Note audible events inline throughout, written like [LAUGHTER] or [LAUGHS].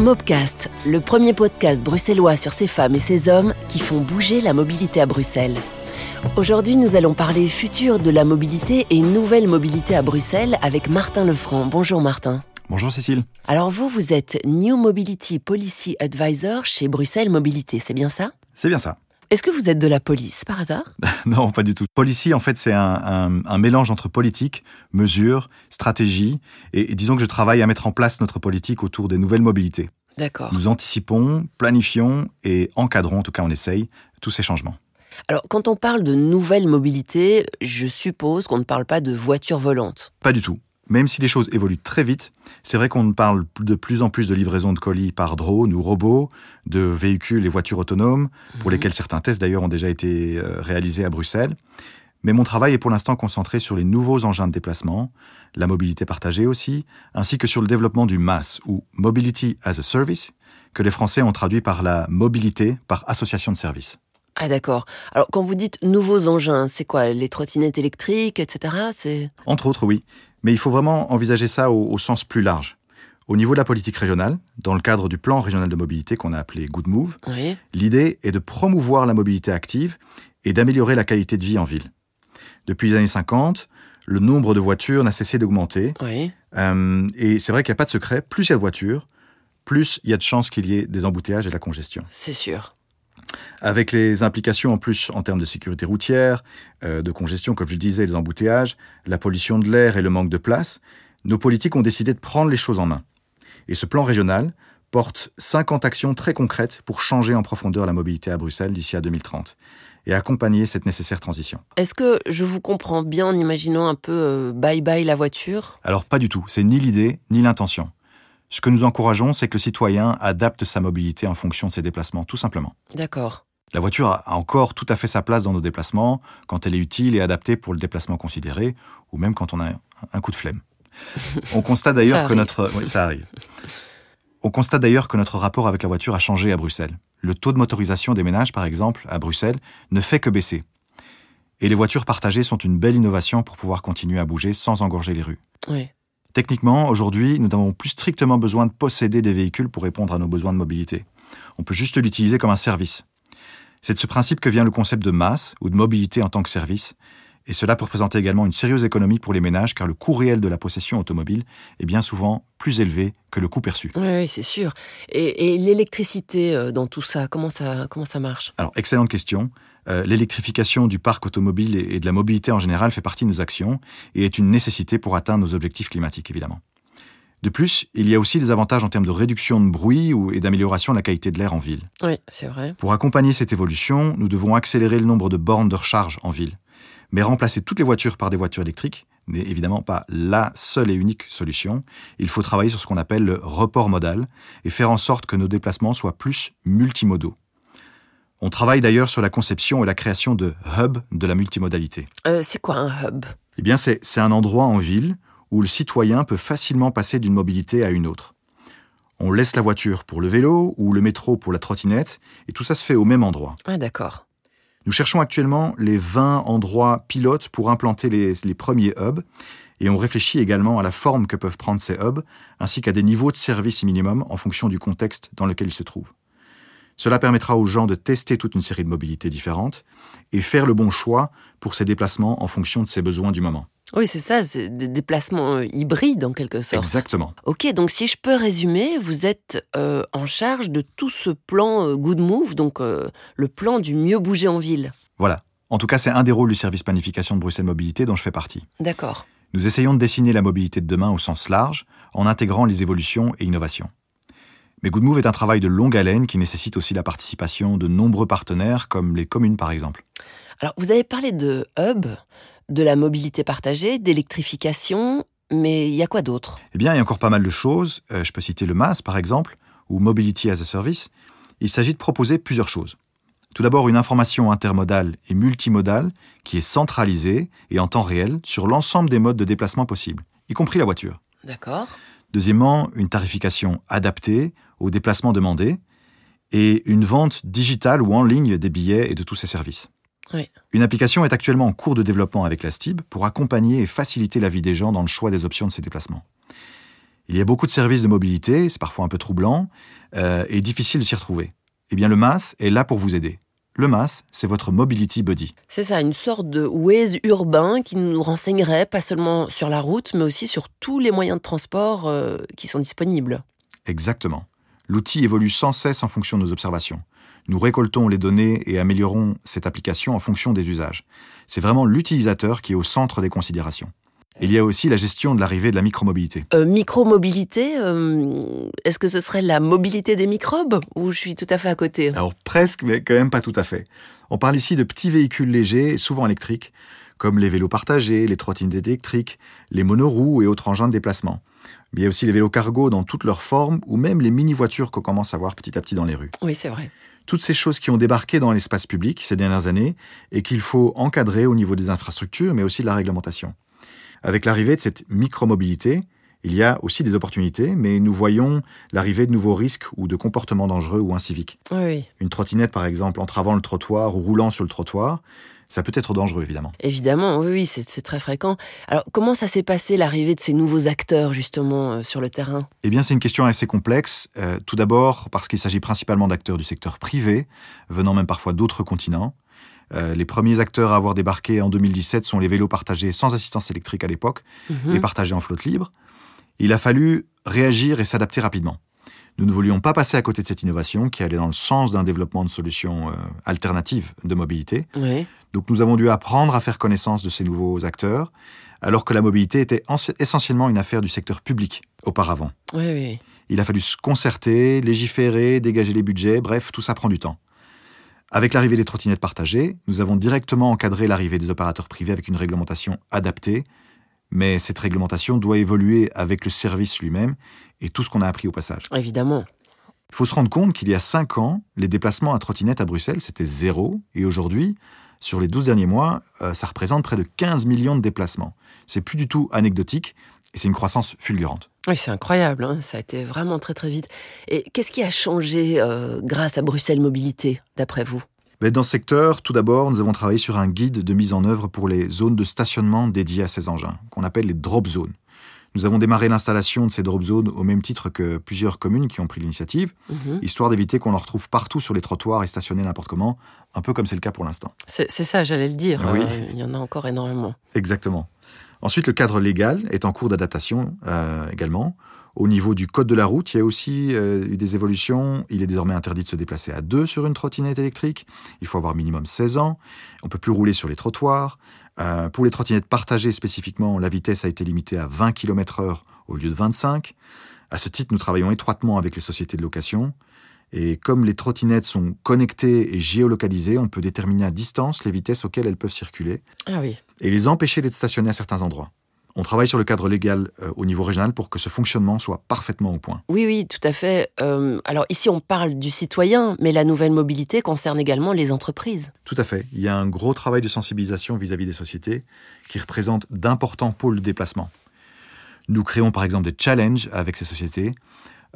Mobcast, le premier podcast bruxellois sur ces femmes et ces hommes qui font bouger la mobilité à Bruxelles. Aujourd'hui, nous allons parler futur de la mobilité et nouvelle mobilité à Bruxelles avec Martin Lefranc. Bonjour Martin. Bonjour Cécile. Alors vous, vous êtes New Mobility Policy Advisor chez Bruxelles Mobilité, c'est bien ça? C'est bien ça. Est-ce que vous êtes de la police par hasard? [LAUGHS] Non, pas du tout. Policy, en fait, c'est un, mélange entre politique, mesure, stratégie, et, disons que je travaille à mettre en place notre politique autour des nouvelles mobilités. D'accord. Nous anticipons, planifions et encadrons, en tout cas on essaye, tous ces changements. Alors, quand on parle de nouvelles mobilités, je suppose qu'on ne parle pas de voitures volantes. Pas du tout même si les choses évoluent très vite, c'est vrai qu'on parle de plus en plus de livraison de colis par drone ou robot, de véhicules et voitures autonomes, pour mhm. lesquels certains tests d'ailleurs ont déjà été euh, réalisés à Bruxelles. Mais mon travail est pour l'instant concentré sur les nouveaux engins de déplacement, la mobilité partagée aussi, ainsi que sur le développement du MAS, ou Mobility as a Service, que les Français ont traduit par la mobilité par association de services. Ah d'accord. Alors quand vous dites nouveaux engins, c'est quoi Les trottinettes électriques, etc. C'est Entre autres, oui. Mais il faut vraiment envisager ça au, sens plus large. Au niveau de la politique régionale, dans le cadre du plan régional de mobilité qu'on a appelé Good Move, l'idée est de promouvoir la mobilité active et d'améliorer la qualité de vie en ville. Depuis les années 50, le nombre de voitures n'a cessé d'augmenter. Euh, et c'est vrai qu'il n'y a pas de secret, plus il y a de voitures, plus il y a de chances qu'il y ait des embouteillages et de la congestion. C'est sûr avec les implications en plus en termes de sécurité routière, euh, de congestion, comme je disais, les embouteillages, la pollution de l'air et le manque de place, nos politiques ont décidé de prendre les choses en main. Et ce plan régional porte 50 actions très concrètes pour changer en profondeur la mobilité à Bruxelles d'ici à 2030 et accompagner cette nécessaire transition. Est-ce que je vous comprends bien en imaginant un peu euh, bye bye la voiture? Alors pas du tout, c'est ni l'idée ni l'intention. Ce que nous encourageons, c'est que le citoyen adapte sa mobilité en fonction de ses déplacements, tout simplement. D'accord. La voiture a encore tout à fait sa place dans nos déplacements, quand elle est utile et adaptée pour le déplacement considéré, ou même quand on a un coup de flemme. [LAUGHS] On constate d'ailleurs que notre... ça arrive. On constate d'ailleurs que notre rapport avec la voiture a changé à Bruxelles. Le taux de motorisation des ménages, par exemple, à Bruxelles, ne fait que baisser. Et les voitures partagées sont une belle innovation pour pouvoir continuer à bouger sans engorger les rues. Oui. Techniquement, aujourd'hui, nous n'avons plus strictement besoin de posséder des véhicules pour répondre à nos besoins de mobilité. On peut juste l'utiliser comme un service. C'est de ce principe que vient le concept de masse ou de mobilité en tant que service, et cela peut représenter également une sérieuse économie pour les ménages car le coût réel de la possession automobile est bien souvent plus élevé que le coût perçu. Oui, c'est sûr. Et, l'électricité euh, dans tout ça, comment ça, comment ça marche? Alors, excellente question. Euh, l'électrification du parc automobile et de la mobilité en général fait partie de nos actions et est une nécessité pour atteindre nos objectifs climatiques, évidemment. De plus, il y a aussi des avantages en termes de réduction de bruit et d'amélioration de la qualité de l'air en ville. Oui, c'est vrai. Pour accompagner cette évolution, nous devons accélérer le nombre de bornes de recharge en ville. Mais remplacer toutes les voitures par des voitures électriques n'est évidemment pas la seule et unique solution. Il faut travailler sur ce qu'on appelle le report modal et faire en sorte que nos déplacements soient plus multimodaux. On travaille d'ailleurs sur la conception et la création de hubs de la multimodalité. Euh, c'est quoi un hub? Eh bien, c'est un endroit en ville où le citoyen peut facilement passer d'une mobilité à une autre. On laisse la voiture pour le vélo ou le métro pour la trottinette, et tout ça se fait au même endroit. Ah d'accord. Nous cherchons actuellement les 20 endroits pilotes pour implanter les, premiers hubs, et on réfléchit également à la forme que peuvent prendre ces hubs, ainsi qu'à des niveaux de service minimum en fonction du contexte dans lequel ils se trouvent. Cela permettra aux gens de tester toute une série de mobilités différentes et faire le bon choix pour ces déplacements en fonction de ses besoins du moment. Oui, c'est ça, c'est des déplacements euh, hybrides en quelque sorte. Exactement. Ok, donc si je peux résumer, vous êtes euh, en charge de tout ce plan euh, Good Move, donc le plan du mieux bouger en ville. Voilà. En tout cas, c'est un des rôles du service planification de Bruxelles Mobilité dont je fais partie. D'accord. Nous essayons de dessiner la mobilité de demain au sens large, en intégrant les évolutions et innovations. Mais Good Move est un travail de longue haleine qui nécessite aussi la participation de nombreux partenaires, comme les communes par exemple. Alors, vous avez parlé de hub, de la mobilité partagée, d'électrification, mais il y a quoi d'autre? Eh bien, il y a encore pas mal de choses. Euh, je peux citer le MAS par exemple, ou Mobility as a Service. Il s'agit de proposer plusieurs choses. Tout d'abord, une information intermodale et multimodale qui est centralisée et en temps réel sur l'ensemble des modes de déplacement possibles, y compris la voiture. D'accord. Deuxièmement, une tarification adaptée aux déplacements demandés et une vente digitale ou en ligne des billets et de tous ces services. Une application est actuellement en cours de développement avec la STIB pour accompagner et faciliter la vie des gens dans le choix des options de ces déplacements. Il y a beaucoup de services de mobilité, c'est parfois un peu troublant euh, et difficile de s'y retrouver. Eh bien, le MAS est là pour vous aider. Le MAS, c'est votre Mobility Buddy. C'est ça, une sorte de Waze urbain qui nous renseignerait pas seulement sur la route, mais aussi sur tous les moyens de transport euh, qui sont disponibles. Exactement. L'outil évolue sans cesse en fonction de nos observations. Nous récoltons les données et améliorons cette application en fonction des usages. C'est vraiment l'utilisateur qui est au centre des considérations. Il y a aussi la gestion de l'arrivée de la micromobilité. Euh, micromobilité, euh, est-ce que ce serait la mobilité des microbes ou je suis tout à fait à côté? Alors presque, mais quand même pas tout à fait. On parle ici de petits véhicules légers, souvent électriques, comme les vélos partagés, les trottinettes électriques, les monoroues et autres engins de déplacement. Mais il y a aussi les vélos cargo dans toutes leurs formes, ou même les mini-voitures qu'on commence à voir petit à petit dans les rues. Oui, c'est vrai. Toutes ces choses qui ont débarqué dans l'espace public ces dernières années et qu'il faut encadrer au niveau des infrastructures, mais aussi de la réglementation. Avec l'arrivée de cette micromobilité, il y a aussi des opportunités, mais nous voyons l'arrivée de nouveaux risques ou de comportements dangereux ou inciviques. Oui. Une trottinette, par exemple, entravant le trottoir ou roulant sur le trottoir, ça peut être dangereux, évidemment. Évidemment, oui, c'est très fréquent. Alors, comment ça s'est passé l'arrivée de ces nouveaux acteurs, justement, euh, sur le terrain? Eh bien, c'est une question assez complexe. Euh, tout d'abord, parce qu'il s'agit principalement d'acteurs du secteur privé, venant même parfois d'autres continents. Euh, les premiers acteurs à avoir débarqué en 2017 sont les vélos partagés sans assistance électrique à l'époque Mhm. et partagés en flotte libre. Il a fallu réagir et s'adapter rapidement. Nous ne voulions pas passer à côté de cette innovation qui allait dans le sens d'un développement de solutions euh, alternatives de mobilité. Oui. Donc nous avons dû apprendre à faire connaissance de ces nouveaux acteurs, alors que la mobilité était en- essentiellement une affaire du secteur public auparavant. Oui, oui. Il a fallu se concerter, légiférer, dégager les budgets, bref, tout ça prend du temps. Avec l'arrivée des trottinettes partagées, nous avons directement encadré l'arrivée des opérateurs privés avec une réglementation adaptée, mais cette réglementation doit évoluer avec le service lui-même et tout ce qu'on a appris au passage. Évidemment. Il faut se rendre compte qu'il y a 5 ans, les déplacements à trottinette à Bruxelles, c'était zéro, et aujourd'hui, sur les 12 derniers mois, euh, ça représente près de 15 millions de déplacements. C'est plus du tout anecdotique, et c'est une croissance fulgurante. Oui, c'est incroyable. hein. Ça a été vraiment très, très vite. Et qu'est-ce qui a changé euh, grâce à Bruxelles Mobilité, d'après vous? Dans ce secteur, tout d'abord, nous avons travaillé sur un guide de mise en œuvre pour les zones de stationnement dédiées à ces engins, qu'on appelle les drop zones. Nous avons démarré l'installation de ces drop zones au même titre que plusieurs communes qui ont pris l'initiative, Mhm. histoire d'éviter qu'on en retrouve partout sur les trottoirs et stationnés n'importe comment, un peu comme c'est le cas pour l'instant. C'est c'est ça, j'allais le dire. Oui. Euh, il y en a encore énormément. Exactement. Ensuite, le cadre légal est en cours d'adaptation euh, également. Au niveau du code de la route, il y a aussi euh, eu des évolutions. Il est désormais interdit de se déplacer à deux sur une trottinette électrique. Il faut avoir minimum 16 ans. On peut plus rouler sur les trottoirs. Euh, pour les trottinettes partagées spécifiquement, la vitesse a été limitée à 20 km/h au lieu de 25. À ce titre, nous travaillons étroitement avec les sociétés de location. Et comme les trottinettes sont connectées et géolocalisées, on peut déterminer à distance les vitesses auxquelles elles peuvent circuler Ah oui. et les empêcher d'être stationnés à certains endroits. On travaille sur le cadre légal euh, au niveau régional pour que ce fonctionnement soit parfaitement au point. Oui, oui, tout à fait. Euh, alors ici, on parle du citoyen, mais la nouvelle mobilité concerne également les entreprises. Tout à fait. Il y a un gros travail de sensibilisation vis-à-vis des sociétés qui représentent d'importants pôles de déplacement. Nous créons par exemple des challenges avec ces sociétés,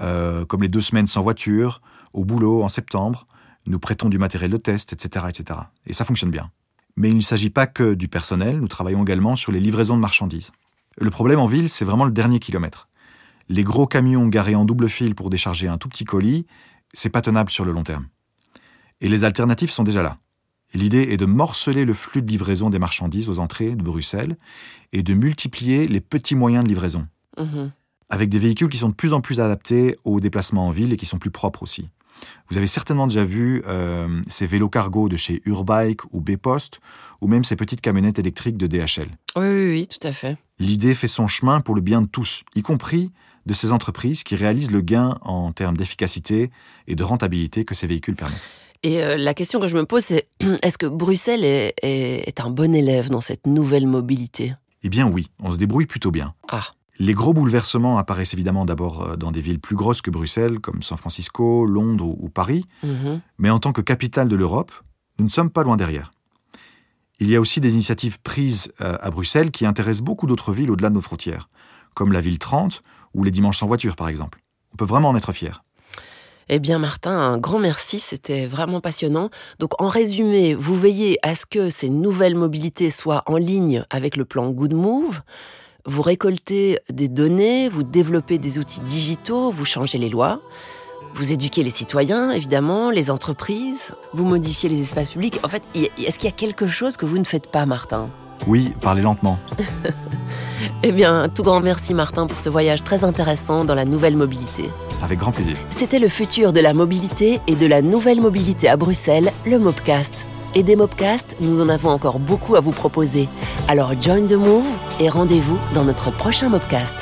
euh, comme les deux semaines sans voiture, au boulot en septembre. Nous prêtons du matériel de test, etc., etc. Et ça fonctionne bien. Mais il ne s'agit pas que du personnel, nous travaillons également sur les livraisons de marchandises. Le problème en ville, c'est vraiment le dernier kilomètre. Les gros camions garés en double fil pour décharger un tout petit colis, c'est pas tenable sur le long terme. Et les alternatives sont déjà là. L'idée est de morceler le flux de livraison des marchandises aux entrées de Bruxelles et de multiplier les petits moyens de livraison, Mhm. avec des véhicules qui sont de plus en plus adaptés aux déplacements en ville et qui sont plus propres aussi. Vous avez certainement déjà vu euh, ces vélos cargo de chez Urbike ou B-Post, ou même ces petites camionnettes électriques de DHL. Oui, oui, oui, tout à fait. L'idée fait son chemin pour le bien de tous, y compris de ces entreprises qui réalisent le gain en termes d'efficacité et de rentabilité que ces véhicules permettent. Et euh, la question que je me pose, c'est [CLEARS THROAT] est-ce que Bruxelles est, est- est un bon élève dans cette nouvelle mobilité? Eh bien oui, on se débrouille plutôt bien. Ah, Les gros bouleversements apparaissent évidemment d'abord euh, dans des villes plus grosses que Bruxelles, comme San Francisco, Londres ou, Paris, mhm. mais en tant que capitale de l'Europe, nous ne sommes pas loin derrière. Il y a aussi des initiatives prises euh, à Bruxelles qui intéressent beaucoup d'autres villes au-delà de nos frontières, comme la ville 30 ou les dimanches sans voiture par exemple. On peut vraiment en être fier. Eh bien, Martin, un grand merci, c'était vraiment passionnant. Donc, en résumé, vous veillez à ce que ces nouvelles mobilités soient en ligne avec le plan Good Move. Vous récoltez des données, vous développez des outils digitaux, vous changez les lois. Vous éduquez les citoyens, évidemment, les entreprises, vous modifiez les espaces publics. En fait, est-ce qu'il y a quelque chose que vous ne faites pas, Martin? Oui, parlez lentement. [LAUGHS] eh bien, tout grand merci, Martin, pour ce voyage très intéressant dans la nouvelle mobilité. Avec grand plaisir. C'était le futur de la mobilité et de la nouvelle mobilité à Bruxelles, le Mobcast. Et des Mobcasts, nous en avons encore beaucoup à vous proposer. Alors join the move et rendez-vous dans notre prochain Mobcast.